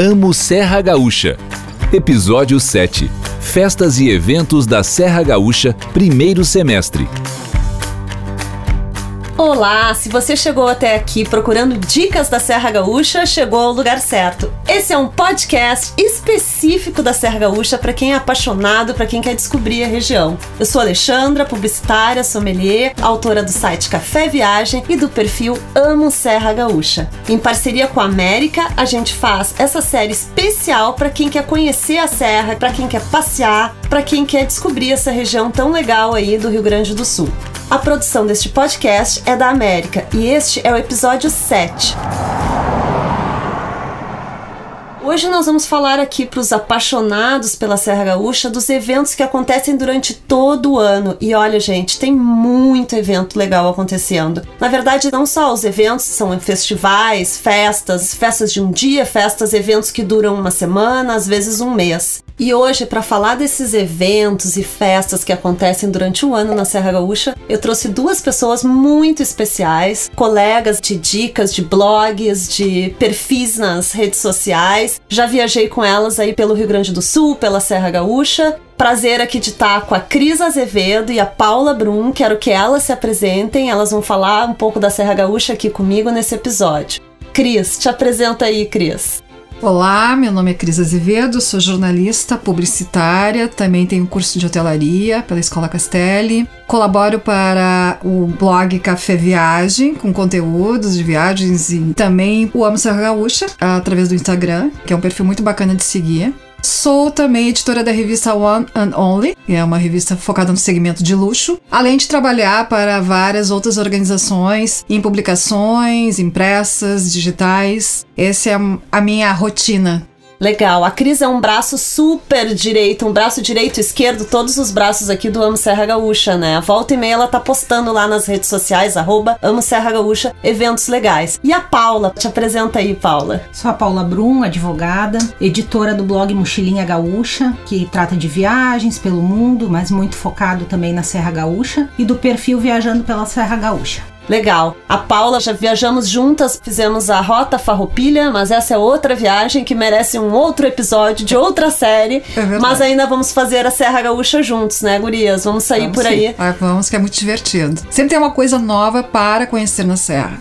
Amo Serra Gaúcha. Episódio 7. Festas e eventos da Serra Gaúcha, primeiro semestre. Olá, se você chegou até aqui procurando dicas da Serra Gaúcha, chegou ao lugar certo. Esse é um podcast específico da Serra Gaúcha para quem é apaixonado, para quem quer descobrir a região. Eu sou Alexandra, publicitária, sommelier, autora do site Café Viagem e do perfil Amo Serra Gaúcha. Em parceria com a América, a gente faz essa série especial para quem quer conhecer a serra, para quem quer passear, para quem quer descobrir essa região tão legal aí do Rio Grande do Sul. A produção deste podcast é da América e este é o episódio 7. Hoje nós vamos falar aqui para os apaixonados pela Serra Gaúcha dos eventos que acontecem durante todo o ano. E olha, gente, tem muito evento legal acontecendo. Na verdade, não só os eventos, são festivais, festas, festas de um dia, festas, eventos que duram uma semana, às vezes um mês. E hoje, para falar desses eventos e festas que acontecem durante um ano na Serra Gaúcha, eu trouxe duas pessoas muito especiais, colegas de dicas, de blogs, de perfis nas redes sociais. Já viajei com elas aí pelo Rio Grande do Sul, pela Serra Gaúcha. Prazer aqui de estar com a Cris Azevedo e a Paula Brum. Quero que elas se apresentem. Elas vão falar um pouco da Serra Gaúcha aqui comigo nesse episódio. Cris, te apresenta aí, Cris. Olá, meu nome é Cris Azevedo, sou jornalista publicitária, também tenho curso de hotelaria pela Escola Castelli. Colaboro para o blog Café Viagem, com conteúdos de viagens e também o Amo Serra Gaúcha, através do Instagram, que é um perfil muito bacana de seguir. Sou também editora da revista One and Only, que é uma revista focada no segmento de luxo, além de trabalhar para várias outras organizações em publicações, impressas, digitais. Essa é a minha rotina Legal. A Cris é um braço super direito, um braço direito, esquerdo, todos os braços aqui do Amo Serra Gaúcha, né? A volta e meia ela tá postando lá nas redes sociais, arroba Amo Serra Gaúcha, eventos legais. E a Paula, te apresenta aí, Paula. Sou a Paula Brum, advogada, editora do blog Mochilinha Gaúcha, que trata de viagens pelo mundo, mas muito focado também na Serra Gaúcha, e do perfil Viajando pela Serra Gaúcha. Legal. A Paula já viajamos juntas, fizemos a Rota Farroupilha, mas essa é outra viagem que merece um outro episódio de outra série. É mas ainda vamos fazer a Serra Gaúcha juntos, né, gurias? Vamos sair vamos por sim. aí. Ah, vamos, que é muito divertido. Sempre tem uma coisa nova para conhecer na Serra.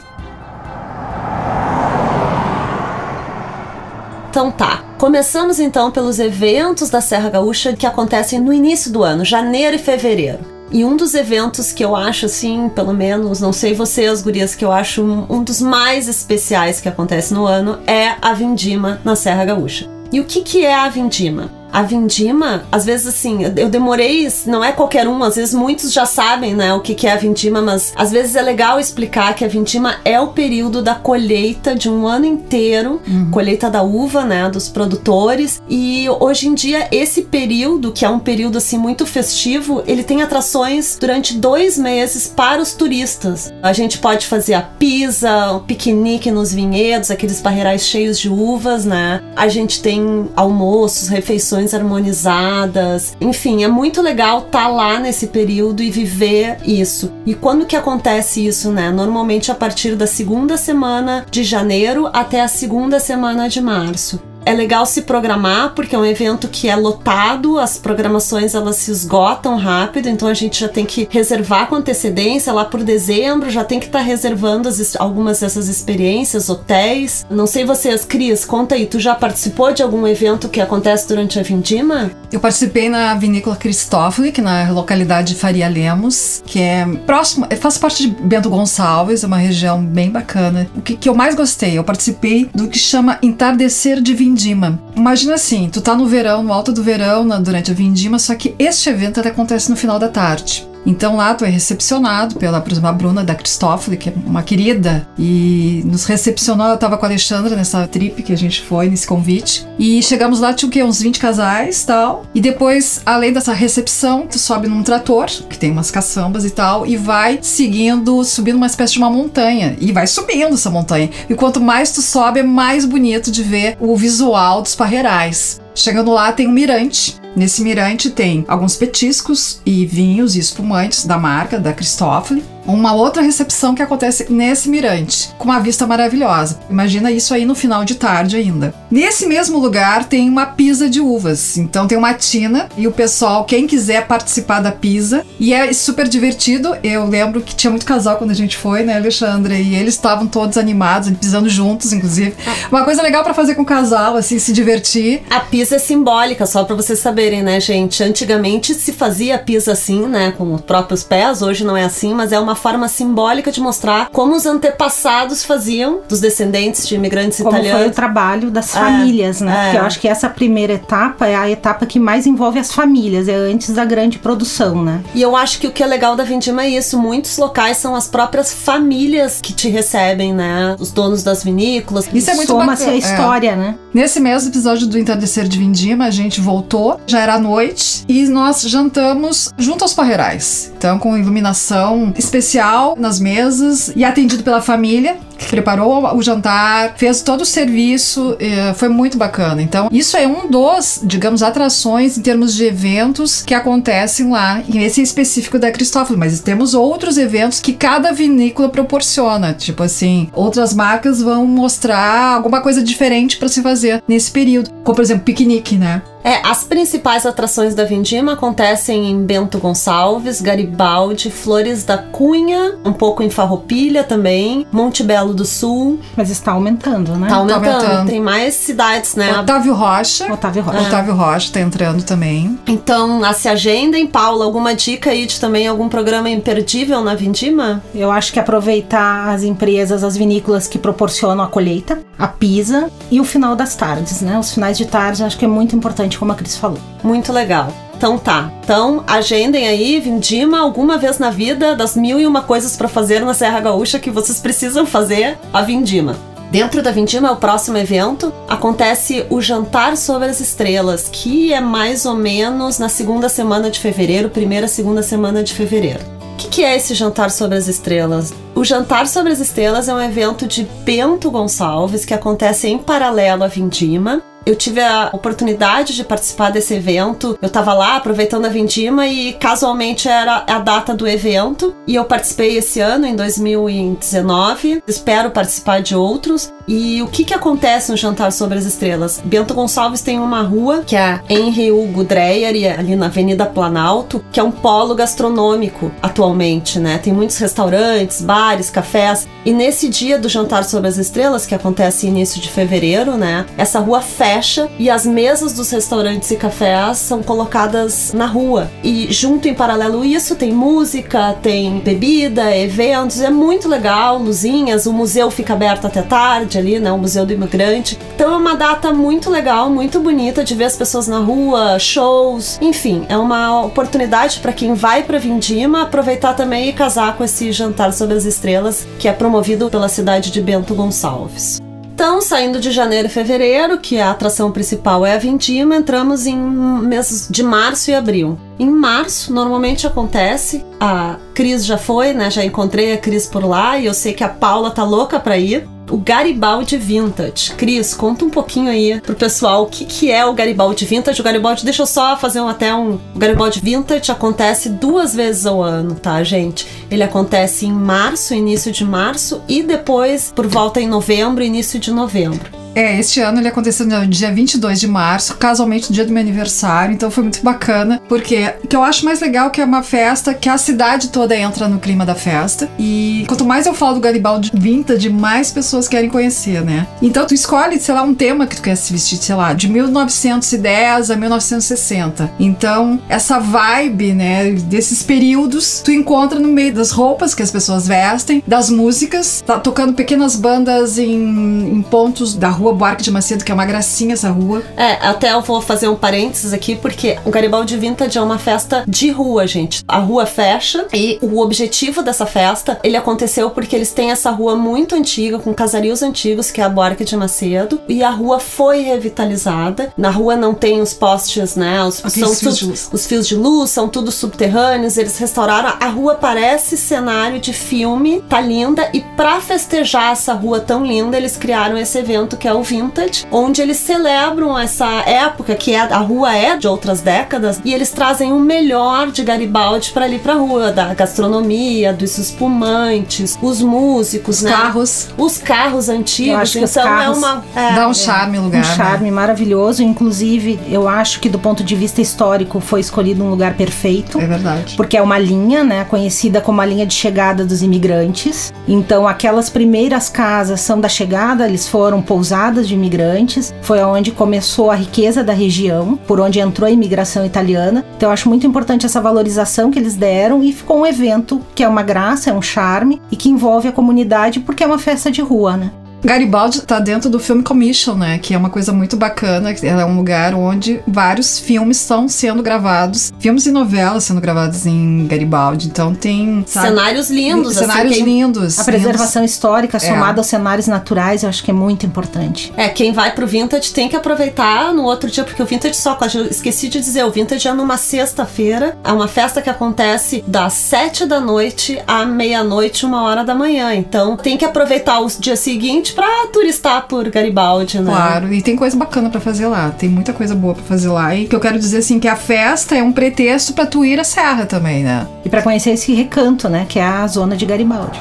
Então tá. Começamos então pelos eventos da Serra Gaúcha que acontecem no início do ano, janeiro e fevereiro. E um dos eventos que eu acho, assim, pelo menos, não sei vocês, gurias, que eu acho um, um dos mais especiais que acontece no ano é a Vindima na Serra Gaúcha. E o que, que é a Vindima? A vindima, às vezes assim, eu demorei, não é qualquer um, às vezes muitos já sabem, né, o que é a vindima, mas às vezes é legal explicar que a vindima é o período da colheita de um ano inteiro, uhum. colheita da uva, né, dos produtores. E hoje em dia esse período, que é um período assim muito festivo, ele tem atrações durante dois meses para os turistas. A gente pode fazer a pisa, o piquenique nos vinhedos, aqueles barreirais cheios de uvas, né? A gente tem almoços, refeições harmonizadas. Enfim, é muito legal estar tá lá nesse período e viver isso. E quando que acontece isso, né? Normalmente a partir da segunda semana de janeiro até a segunda semana de março é legal se programar porque é um evento que é lotado, as programações elas se esgotam rápido, então a gente já tem que reservar com antecedência lá por dezembro, já tem que estar tá reservando as, algumas dessas experiências, hotéis. Não sei vocês, Cris, conta aí, tu já participou de algum evento que acontece durante a Vindima? Eu participei na Vinícola Cristófoli, que na localidade de Faria Lemos, que é próximo, faz parte de Bento Gonçalves, é uma região bem bacana. O que, que eu mais gostei, eu participei do que chama Entardecer de Vindima vindima. Imagina assim, tu tá no verão, no alto do verão, na, durante a vindima, só que este evento acontece no final da tarde. Então lá tu é recepcionado pela, por exemplo, a Bruna da Cristófoli, que é uma querida, e nos recepcionou. Eu tava com a Alexandra nessa trip que a gente foi, nesse convite. E chegamos lá, tinha o quê? Uns 20 casais tal. E depois, além dessa recepção, tu sobe num trator, que tem umas caçambas e tal, e vai seguindo, subindo uma espécie de uma montanha. E vai subindo essa montanha. E quanto mais tu sobe, é mais bonito de ver o visual dos parreirais. Chegando lá, tem um mirante Nesse mirante tem alguns petiscos e vinhos e espumantes da marca, da Cristófoli. Uma outra recepção que acontece nesse mirante, com uma vista maravilhosa. Imagina isso aí no final de tarde ainda. Nesse mesmo lugar tem uma pisa de uvas. Então tem uma tina e o pessoal, quem quiser participar da pisa, e é super divertido. Eu lembro que tinha muito casal quando a gente foi, né, Alexandre? E eles estavam todos animados, pisando juntos, inclusive. Uma coisa legal para fazer com o casal, assim, se divertir. A pisa é simbólica, só para vocês saberem, né, gente? Antigamente se fazia pisa assim, né, com os próprios pés. Hoje não é assim, mas é uma forma simbólica de mostrar como os antepassados faziam dos descendentes de imigrantes como italianos. foi o trabalho das é, famílias, né? É. Porque eu acho que essa primeira etapa é a etapa que mais envolve as famílias, é antes da grande produção, né? E eu acho que o que é legal da Vindima é isso, muitos locais são as próprias famílias que te recebem, né? Os donos das vinícolas. Isso é muito Soma-se a história, é. né? Nesse mesmo episódio do Entardecer de Vindima, a gente voltou, já era noite, e nós jantamos junto aos parreirais. Então, com iluminação especial nas mesas e atendido pela família preparou o jantar, fez todo o serviço, eh, foi muito bacana. Então, isso é um dos, digamos, atrações em termos de eventos que acontecem lá, e esse é específico da Cristófilo, mas temos outros eventos que cada vinícola proporciona, tipo assim, outras marcas vão mostrar alguma coisa diferente para se fazer nesse período, como por exemplo, piquenique, né? É, as principais atrações da Vindima acontecem em Bento Gonçalves, Garibaldi, Flores da Cunha, um pouco em Farroupilha também, Monte Belo do Sul. Mas está aumentando, né? Tá aumentando. Tá aumentando. Tem mais cidades, né? Otávio Rocha. Otávio Rocha. É. Otávio Rocha tá entrando também. Então, a se agendem, Paula, alguma dica aí de também algum programa imperdível na Vindima? Eu acho que aproveitar as empresas, as vinícolas que proporcionam a colheita, a pisa e o final das tardes, né? Os finais de tarde acho que é muito importante como a Cris falou. Muito legal. Então tá. Então, agendem aí, Vindima, alguma vez na vida, das mil e uma coisas para fazer na Serra Gaúcha que vocês precisam fazer, a Vindima. Dentro da Vindima, o próximo evento acontece o Jantar sobre as Estrelas, que é mais ou menos na segunda semana de fevereiro, primeira segunda semana de fevereiro. O que, que, é esse Jantar sobre as Estrelas? O Jantar sobre as Estrelas é um evento de Bento Gonçalves que acontece em paralelo à Vindima eu tive a oportunidade de participar desse evento. Eu tava lá aproveitando a Vindima e casualmente era a data do evento. E eu participei esse ano, em 2019. Espero participar de outros. E o que que acontece no Jantar sobre as Estrelas? Bento Gonçalves tem uma rua, que é Henry Hugo Dreyer, ali na Avenida Planalto, que é um polo gastronômico atualmente, né? Tem muitos restaurantes, bares, cafés. E nesse dia do Jantar sobre as Estrelas, que acontece início de fevereiro, né? Essa rua fecha e as mesas dos restaurantes e cafés são colocadas na rua. E junto em paralelo isso tem música, tem bebida, eventos, é muito legal, luzinhas, o museu fica aberto até tarde ali, né? O Museu do Imigrante. Então é uma data muito legal, muito bonita de ver as pessoas na rua, shows, enfim, é uma oportunidade para quem vai para Vindima aproveitar também e casar com esse jantar sobre as estrelas que é promovido pela cidade de Bento Gonçalves. Então, saindo de janeiro e fevereiro, que a atração principal é a Vindima, entramos em meses de março e abril. Em março, normalmente acontece, a Cris já foi, né? Já encontrei a Cris por lá e eu sei que a Paula tá louca para ir o Garibaldi Vintage. Cris, conta um pouquinho aí pro pessoal o que, que é o Garibaldi Vintage. O Garibaldi, deixa eu só fazer um, até um. O Garibaldi Vintage acontece duas vezes ao ano, tá, gente? Ele acontece em março, início de março, e depois por volta em novembro, início de novembro. É, este ano ele aconteceu no dia 22 de março, casualmente no dia do meu aniversário, então foi muito bacana, porque o que eu acho mais legal é que é uma festa que a cidade toda entra no clima da festa. E quanto mais eu falo do Garibaldi Vintage, mais pessoas querem conhecer, né? Então tu escolhe, sei lá, um tema que tu quer se vestir, sei lá, de 1910 a 1960. Então, essa vibe, né, desses períodos, tu encontra no meio das roupas que as pessoas vestem, das músicas, tá tocando pequenas bandas em, em pontos da rua Buarque de Macedo, que é uma gracinha essa rua. É, até eu vou fazer um parênteses aqui, porque o Garibaldi Vintage é uma festa de rua, gente. A rua fecha e o objetivo dessa festa, ele aconteceu porque eles têm essa rua muito antiga, com casarios antigos, que é a Buarque de Macedo, e a rua foi revitalizada. Na rua não tem os postes, né? Os, são fios os fios de luz, são tudo subterrâneos, eles restauraram. A rua parece cenário de filme, tá linda, e para festejar essa rua tão linda, eles criaram esse evento que é o Vintage, onde eles celebram essa época que é, a rua é de outras décadas e eles trazem o melhor de Garibaldi para ali pra rua, da gastronomia, dos espumantes, os músicos, Os né? carros. Os carros antigos, Eu acho que então os carros é uma é, Dá um charme lugar. Um né? charme maravilhoso. Inclusive, eu acho que do ponto de vista histórico foi escolhido um lugar perfeito. É verdade. Porque é uma linha, né, conhecida como a linha de chegada dos imigrantes. Então, aquelas primeiras casas são da chegada, eles foram pousadas de imigrantes. Foi onde começou a riqueza da região, por onde entrou a imigração italiana. Então, eu acho muito importante essa valorização que eles deram e ficou um evento que é uma graça, é um charme e que envolve a comunidade porque é uma festa de rua, né? Garibaldi tá dentro do Film Commission, né? Que é uma coisa muito bacana. É um lugar onde vários filmes estão sendo gravados, filmes e novelas sendo gravados em Garibaldi. Então tem sabe, cenários lindos, cenários assim, lindos. A preservação histórica É. somada aos cenários naturais, eu acho que é muito importante. É, quem vai pro Vintage tem que aproveitar no outro dia, porque o Vintage só, eu esqueci de dizer, o Vintage é numa sexta-feira, é uma festa que acontece das sete da noite à meia-noite, uma hora da manhã. Então tem que aproveitar o dia seguinte pra turistar por Garibaldi, né? Claro, e tem coisa bacana pra fazer lá. Tem muita coisa boa pra fazer lá. E que eu quero dizer assim que a festa é um pretexto pra tu ir à serra também, né? E para conhecer esse recanto, né, que é a zona de Garibaldi.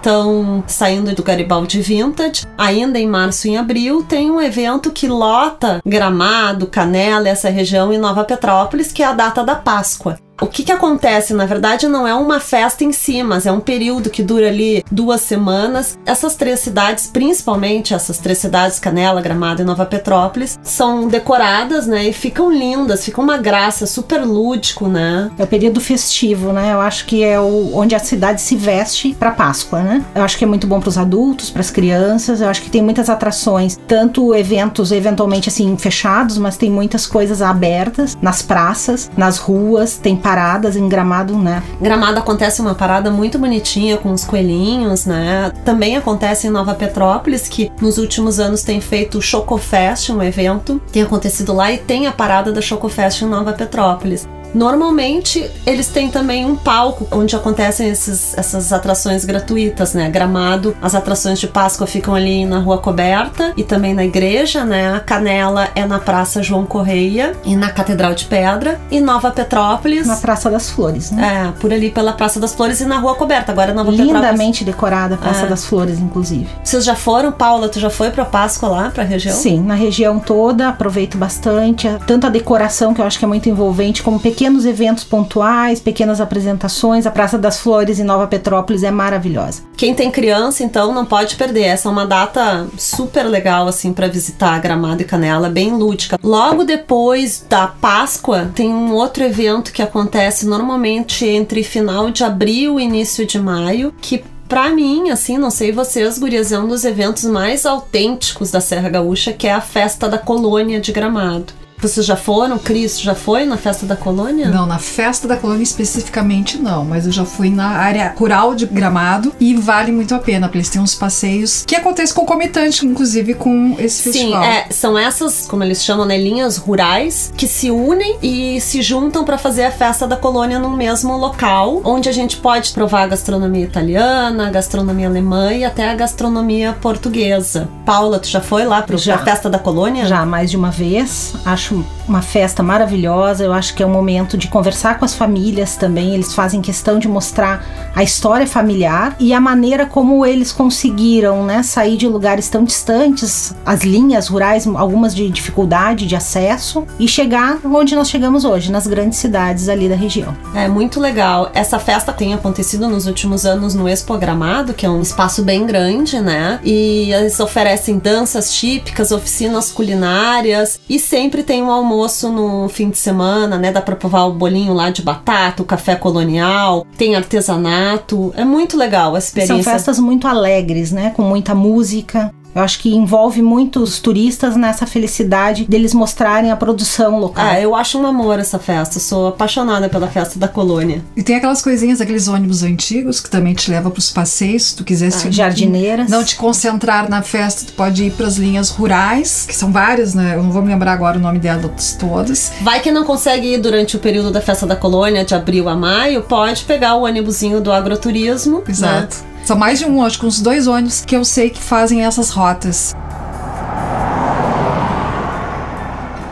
Então, saindo do Garibaldi Vintage, ainda em março e em abril, tem um evento que lota Gramado, Canela, essa região em Nova Petrópolis, que é a data da Páscoa. O que que acontece? Na verdade, não é uma festa em si, mas é um período que dura ali duas semanas. Essas três cidades, principalmente essas três cidades, Canela, Gramado e Nova Petrópolis, são decoradas, né? E ficam lindas, fica uma graça, super lúdico, né? É o período festivo, né? Eu acho que é o, onde a cidade se veste para Páscoa, né? Eu acho que é muito bom para os adultos, para as crianças. Eu acho que tem muitas atrações, tanto eventos eventualmente assim fechados, mas tem muitas coisas abertas nas praças, nas ruas, tem paradas em Gramado, né? Gramado acontece uma parada muito bonitinha com os coelhinhos, né? Também acontece em Nova Petrópolis, que nos últimos anos tem feito o Chocofest, um evento. Tem acontecido lá e tem a parada da Chocofest em Nova Petrópolis. Normalmente, eles têm também um palco onde acontecem esses, essas atrações gratuitas, né? Gramado, as atrações de Páscoa ficam ali na Rua Coberta e também na igreja, né? A Canela é na Praça João Correia e na Catedral de Pedra. E Nova Petrópolis. Na Praça das Flores, né? É, por ali pela Praça das Flores e na Rua Coberta. Agora Nova Petrópolis. Lindamente decorada a Praça É. das Flores, inclusive. Vocês já foram, Paula? Tu já foi pra Páscoa lá, pra região? Sim, na região toda, aproveito bastante. Tanto a decoração, que eu acho que é muito envolvente, como pequenos eventos pontuais, pequenas apresentações. A Praça das Flores em Nova Petrópolis é maravilhosa. Quem tem criança, então, não pode perder. Essa é uma data super legal, assim, pra visitar Gramado e Canela, bem lúdica. Logo depois da Páscoa, tem um outro evento que acontece normalmente entre final de abril e início de maio, que Pra mim, assim, não sei vocês, gurias, é um dos eventos mais autênticos da Serra Gaúcha, que é a festa da colônia de Gramado. Vocês já foram? Cris, já foi na festa da colônia? Não, na festa da colônia especificamente não, mas eu já fui na área rural de Gramado e vale muito a pena, porque eles têm uns passeios que acontecem concomitante, inclusive, com esse Sim, festival. é, são essas, como eles chamam, né, linhas rurais que se unem e se juntam pra fazer a festa da colônia no mesmo local, onde a gente pode provar a gastronomia italiana, a gastronomia alemã e até a gastronomia portuguesa. Paula, tu já foi lá Já. pra festa da colônia? Já mais de uma vez, acho uma festa maravilhosa. Eu acho que é um momento de conversar com as famílias também. Eles fazem questão de mostrar a história familiar e a maneira como eles conseguiram, né, sair de lugares tão distantes, as linhas rurais, algumas de dificuldade de acesso, e chegar onde nós chegamos hoje, nas grandes cidades ali da região. É muito legal. Essa festa tem acontecido nos últimos anos no Expo Gramado, que é um espaço bem grande, né? E eles oferecem danças típicas, oficinas culinárias e sempre tem um almoço no fim de semana, né? Dá pra provar o bolinho lá de batata, o café colonial, tem artesanato. É muito legal a experiência. São festas muito alegres, né, com muita música. Eu acho que envolve muitos turistas nessa felicidade deles mostrarem a produção local. Ah, eu acho um amor essa festa. Sou apaixonada pela festa da colônia. E tem aquelas coisinhas, aqueles ônibus antigos que também te leva pros passeios, se tu quiser se- Jardineiras. não te concentrar na festa, tu pode ir pras linhas rurais, que são várias, né? Eu não vou me lembrar agora o nome delas todas. Vai que não consegue ir durante o período da festa da colônia, de abril a maio, pode pegar o ônibusinho do agroturismo. Exato. né? São mais de um, acho que uns dois ônibus que eu sei que fazem essas rotas.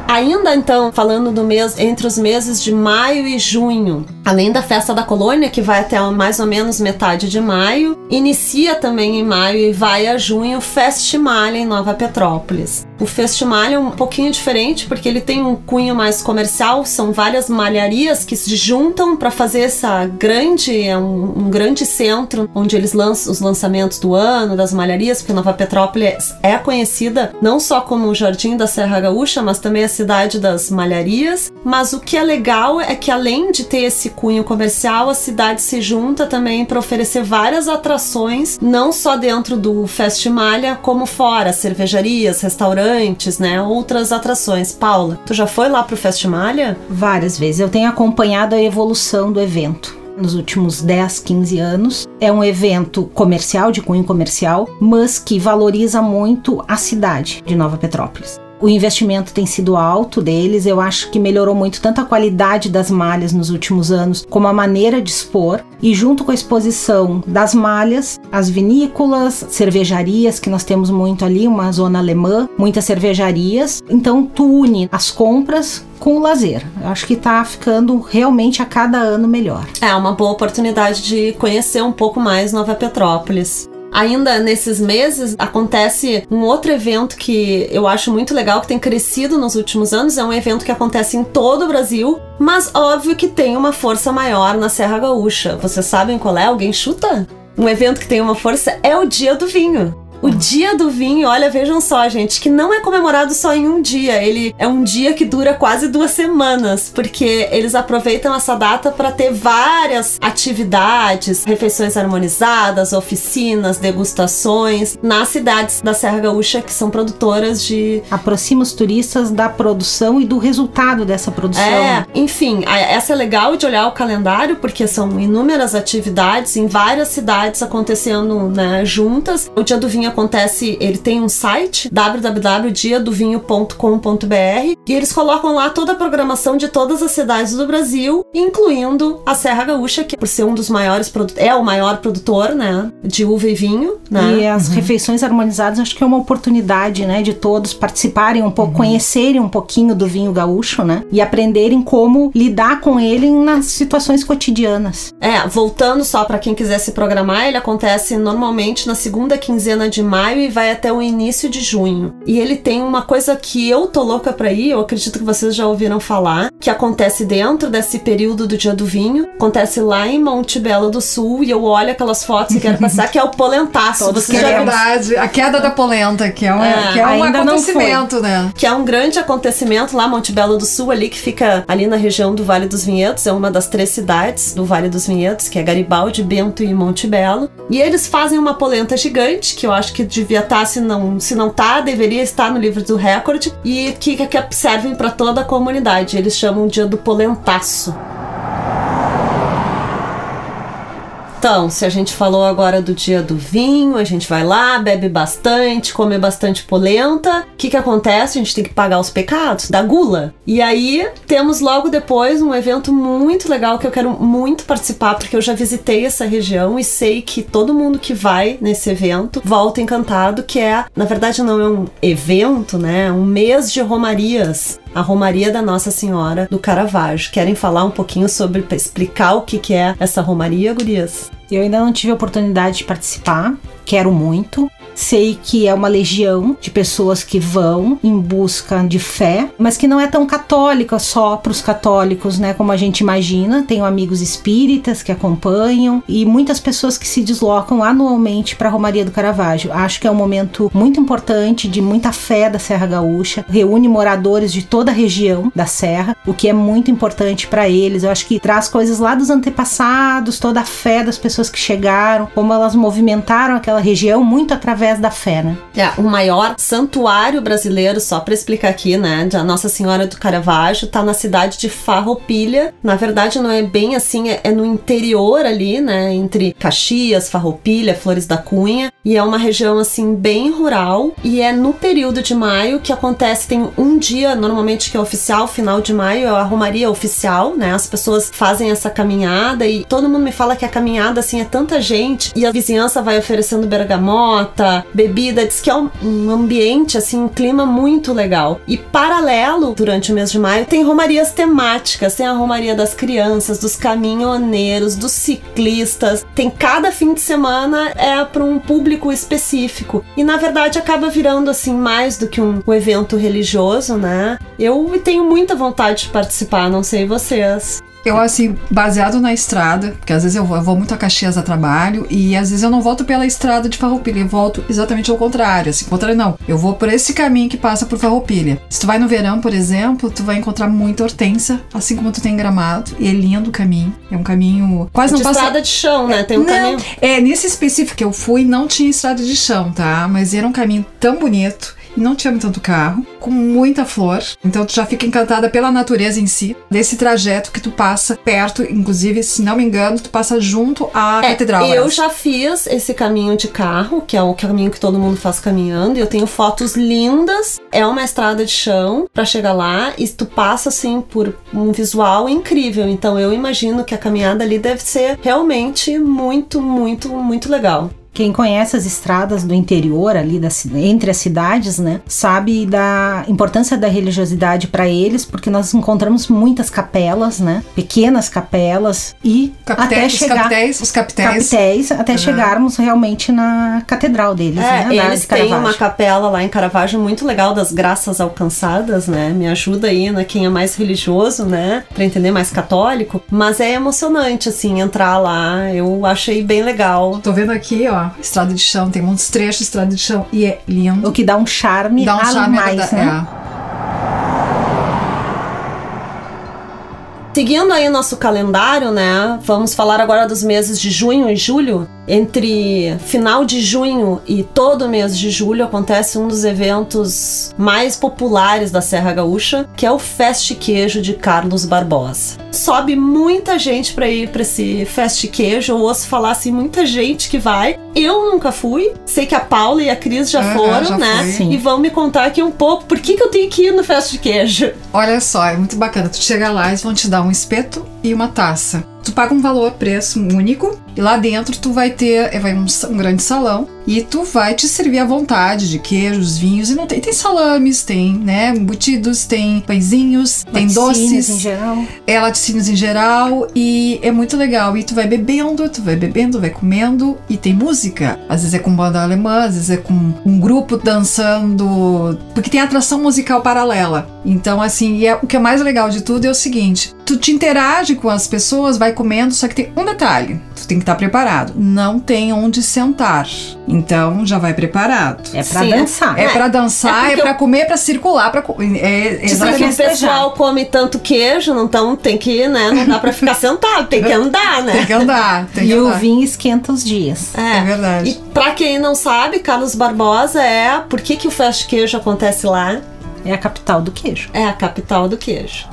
Ainda então, falando do mês entre os meses de maio e junho, além da festa da colônia, que vai até mais ou menos metade de maio, inicia também em maio e vai a junho o Festimalha em Nova Petrópolis. O Festimalha é um pouquinho diferente porque ele tem um cunho mais comercial, são várias malharias que se juntam para fazer essa grande, é um, um, grande centro onde eles lançam os lançamentos do ano das malharias, porque Nova Petrópolis é conhecida não só como o Jardim da Serra Gaúcha, mas também a cidade das malharias. Mas o que é legal é que além de ter esse cunho comercial, a cidade se junta também para oferecer várias atrações, não só dentro do Festimalha, como fora, cervejarias, restaurantes, né, outras atrações. Paula, tu já foi lá pro Festimalha? Várias vezes. Eu tenho acompanhado a evolução do evento nos últimos 10, 15 anos. É um evento comercial, de cunho comercial, mas que valoriza muito a cidade de Nova Petrópolis. O investimento tem sido alto deles, eu acho que melhorou muito tanto a qualidade das malhas nos últimos anos, como a maneira de expor. E junto com a exposição das malhas, as vinícolas, cervejarias, que nós temos muito ali, uma zona alemã, muitas cervejarias. Então tu une as compras com o lazer. Eu acho que tá ficando realmente a cada ano melhor. É uma boa oportunidade de conhecer um pouco mais Nova Petrópolis. Ainda nesses meses acontece um outro evento que eu acho muito legal, que tem crescido nos últimos anos. É um evento que acontece em todo o Brasil, mas óbvio que tem uma força maior na Serra Gaúcha. Vocês sabem qual é? Alguém chuta? Um evento que tem uma força é o Dia do Vinho. O dia do vinho, olha, vejam só, gente, que não é comemorado só em um dia. Ele é um dia que dura quase duas semanas, porque eles aproveitam essa data para ter várias atividades, refeições harmonizadas, oficinas, degustações nas cidades da Serra Gaúcha que são produtoras de. Aproxima os turistas da produção e do resultado dessa produção. É, enfim, essa é legal de olhar o calendário, porque são inúmeras atividades em várias cidades acontecendo né, juntas. O dia do vinho acontece, ele tem um site www.diadovinho.com.br e eles colocam lá toda a programação de todas as cidades do Brasil, incluindo a Serra Gaúcha, que por ser um dos maiores é o maior produtor, né, de uva e vinho, né? E as uhum. refeições harmonizadas acho que é uma oportunidade, né, de todos participarem um pouco, uhum. conhecerem um pouquinho do vinho gaúcho, né? E aprenderem como lidar com ele nas situações cotidianas. É, voltando só para quem quiser se programar, ele acontece normalmente na segunda quinzena de de maio e vai até o início de junho. E ele tem uma coisa que eu tô louca pra ir, eu acredito que vocês já ouviram falar, que acontece dentro desse período do dia do vinho, acontece lá em Monte Belo do Sul, e eu olho aquelas fotos e quero passar, que é o polentaço. Todos Você já é verdade, a queda da polenta, que é um, é, que é um acontecimento, né? Que é um grande acontecimento lá, Monte Belo do Sul, ali que fica ali na região do Vale dos Vinhedos, é uma das três cidades do Vale dos Vinhedos, que é Garibaldi, Bento e Monte Belo. E eles fazem uma polenta gigante, que eu acho que devia estar, tá, se não, se não tá, deveria estar no livro do recorde, e que, que servem para toda a comunidade. Eles chamam Dia do Polentaço. Então, se a gente falou agora do dia do vinho, a gente vai lá, bebe bastante, come bastante polenta. O que, que acontece? A gente tem que pagar os pecados da gula. E aí temos logo depois um evento muito legal que eu quero muito participar, porque eu já visitei essa região e sei que todo mundo que vai nesse evento volta encantado, que é, na verdade, não é um evento, né? É um mês de romarias a Romaria da Nossa Senhora do Caravaggio. Querem falar um pouquinho sobre, explicar o que, é essa Romaria, Gurias? Eu ainda não tive a oportunidade de participar, quero muito. Sei que é uma legião de pessoas que vão em busca de fé, mas que não é tão católica só para os católicos, né? Como a gente imagina. Tenho amigos espíritas que acompanham e muitas pessoas que se deslocam anualmente para a Romaria do Caravaggio. Acho que é um momento muito importante de muita fé da Serra Gaúcha. Reúne moradores de toda a região da Serra, o que é muito importante para eles. Eu acho que traz coisas lá dos antepassados, toda a fé das pessoas que chegaram, como elas movimentaram aquela região muito através da fé, né? É, o maior santuário brasileiro, só para explicar aqui, né, da Nossa Senhora do Caravaggio, tá na cidade de Farroupilha. Na verdade, não é bem assim, é, é no interior ali, né, entre Caxias, Farroupilha, Flores da Cunha, e é uma região assim bem rural e é no período de maio que acontece, tem um dia normalmente que é oficial, final de maio é a romaria oficial, né? As pessoas fazem essa caminhada e todo mundo me fala que a caminhada assim, é tanta gente e a vizinhança vai oferecendo bergamota, bebida, diz que é um, um ambiente, assim, um clima muito legal. E paralelo, durante o mês de maio, tem romarias temáticas, tem a romaria das crianças, dos caminhoneiros, dos ciclistas, tem cada fim de semana é para um público específico. E na verdade acaba virando assim mais do que um, um evento religioso, né? Eu tenho muita vontade de participar, não sei vocês. Eu, assim, baseado na estrada, porque às vezes eu vou, eu vou, muito a Caxias a trabalho e às vezes eu não volto pela estrada de Farroupilha, eu volto exatamente ao contrário. Assim, contrário não. Eu vou por esse caminho que passa por Farroupilha. Se tu vai no verão, por exemplo, tu vai encontrar muita hortência, assim como tu tem gramado. E é lindo o caminho. É um caminho quase de não passa... estrada de chão, né? Tem um não, caminho... É, nesse específico que eu fui, não tinha estrada de chão, tá? Mas era um caminho tão bonito não tinha tanto carro, com muita flor. Então tu já fica encantada pela natureza em si, desse trajeto que tu passa perto, inclusive, se não me engano, tu passa junto à É, catedral. eu parece. já fiz esse caminho de carro, que é o caminho que todo mundo faz caminhando, e eu tenho fotos lindas. É uma estrada de chão pra chegar lá e tu passa assim por um visual incrível. Então eu imagino que a caminhada ali deve ser realmente muito, muito, muito legal. Quem conhece as estradas do interior ali da, entre as cidades, né, sabe da importância da religiosidade para eles, porque nós encontramos muitas capelas, né, pequenas capelas e até Capitéis, os chegar capitéis, os capitéis. capitéis até chegarmos realmente na catedral deles, É, né, eles de têm uma capela lá em Caravaggio muito legal das graças alcançadas, né? Me ajuda aí, né? Quem é mais religioso, né? Pra entender mais católico. Mas é emocionante, assim, entrar lá. Eu achei bem legal. Tô vendo aqui, ó, estrada de chão, tem muitos trechos de estrada de chão e é lindo. O que dá um charme Dá um a charme mais, né? é. Seguindo aí nosso calendário, né? Vamos falar agora dos meses de junho e julho. Entre final de junho e todo mês de julho acontece um dos eventos mais populares da Serra Gaúcha, que é o Feste Queijo de Carlos Barbosa. Sobe muita gente para ir para esse Feste Queijo. Eu ouço falar assim muita gente que vai. Eu nunca fui. Sei que a Paula e a Cris já foram, já né? fui. Sim. E vão me contar aqui um pouco por que, que eu tenho que ir no Feste Queijo. Olha só, é muito bacana. Tu chega lá, eles vão te dar um espeto e uma taça. Tu paga um valor, preço único, e lá dentro tu vai ter é, vai um, um grande salão e tu vai te servir à vontade de queijos, vinhos e não tem tem salames, tem né embutidos, tem pãezinhos, tem doces, em geral. é laticínios em geral e é muito legal. E tu vai bebendo, tu vai bebendo, vai comendo e tem música. Às vezes é com banda alemã, às vezes é com um grupo dançando, porque tem atração musical paralela. Então, assim, e é- o que é mais legal de tudo é o seguinte: tu te interage com as pessoas, vai comendo, só que tem um detalhe: tu tem que estar preparado. Não tem onde sentar. Então, já vai preparado. É pra Sim, dançar. É É, pra dançar, é é, porque pra comer, é pra circular, pra é, Diz exatamente. que o pessoal come tanto queijo, então tem que, né? Não dá pra ficar sentado, tem que andar, né? Tem que andar, tem que E o andar. vinho esquenta os dias. É verdade. E pra quem não sabe, Carlos Barbosa é. Por que, que o Fast Queijo acontece lá? É a capital do queijo. É a capital do queijo.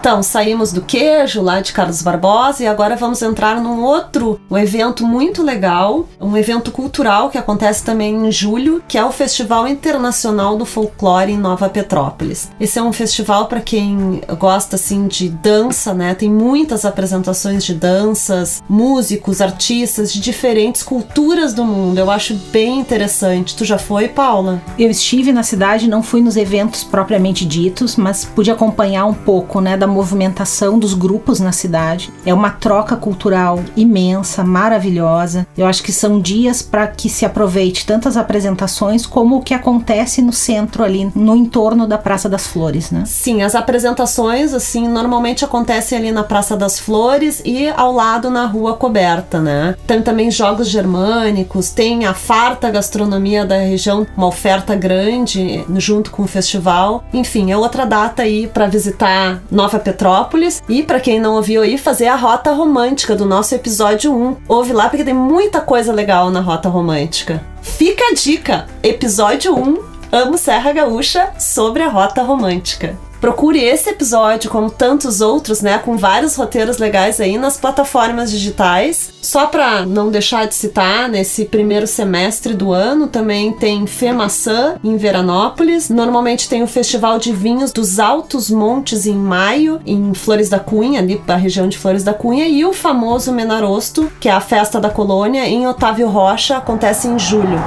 Então, saímos do queijo lá de Carlos Barbosa e agora vamos entrar num outro um evento muito legal, um evento cultural que acontece também em julho, que é o Festival Internacional do Folclore em Nova Petrópolis. Esse é um festival para quem gosta assim de dança, né? Tem muitas apresentações de danças, músicos, artistas de diferentes culturas do mundo. Eu acho bem interessante. Tu já foi, Paula? Eu estive na cidade, não fui nos eventos propriamente ditos, mas pude acompanhar um pouco, né, da movimentação dos grupos na cidade. É uma troca cultural imensa, maravilhosa. Eu acho que são dias para que se aproveite tantas apresentações como o que acontece no centro ali, no entorno da Praça das Flores, né? Sim, as apresentações, assim, normalmente acontecem ali na Praça das Flores e ao lado na Rua Coberta, né? Tem também jogos germânicos, tem a farta gastronomia da região, uma oferta grande junto com o festival. Enfim, é outra data aí para visitar Nova Petrópolis e para quem não ouviu aí, fazer a Rota Romântica do nosso episódio 1. Ouve lá porque tem muita coisa legal na Rota Romântica. Fica a dica, episódio 1, Amo Serra Gaúcha sobre a Rota Romântica. Procure esse episódio, como tantos outros, né, com vários roteiros legais aí nas plataformas digitais. Só para não deixar de citar, nesse primeiro semestre do ano também tem FEMaçã em Veranópolis. Normalmente tem o Festival de Vinhos dos Altos Montes em maio, em Flores da Cunha, ali da região de Flores da Cunha, e o famoso Menarosto, que é a festa da colônia, em Otávio Rocha, acontece em julho.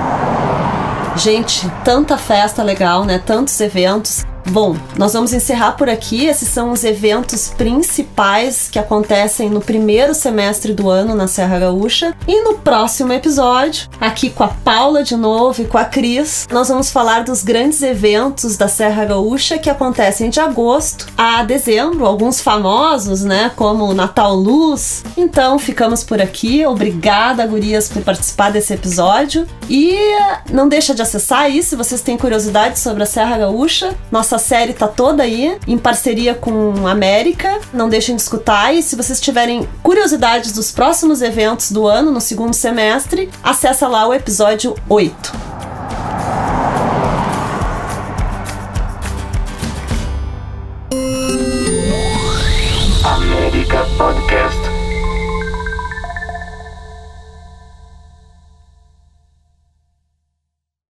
Gente, tanta festa legal, né? Tantos eventos. Bom, nós vamos encerrar por aqui. Esses são os eventos principais que acontecem no primeiro semestre do ano na Serra Gaúcha. E no próximo episódio, aqui com a Paula de novo e com a Cris, nós vamos falar dos grandes eventos da Serra Gaúcha que acontecem de agosto a dezembro, alguns famosos, né, como o Natal Luz. Então, ficamos por aqui. Obrigada, gurias, por participar desse episódio. E não deixa de acessar aí se vocês têm curiosidade sobre a Serra Gaúcha. Nossa nossa série tá toda aí, em parceria com América. Não deixem de escutar. E se vocês tiverem curiosidades dos próximos eventos do ano, no segundo semestre, acessa lá o episódio 8. América Podcast.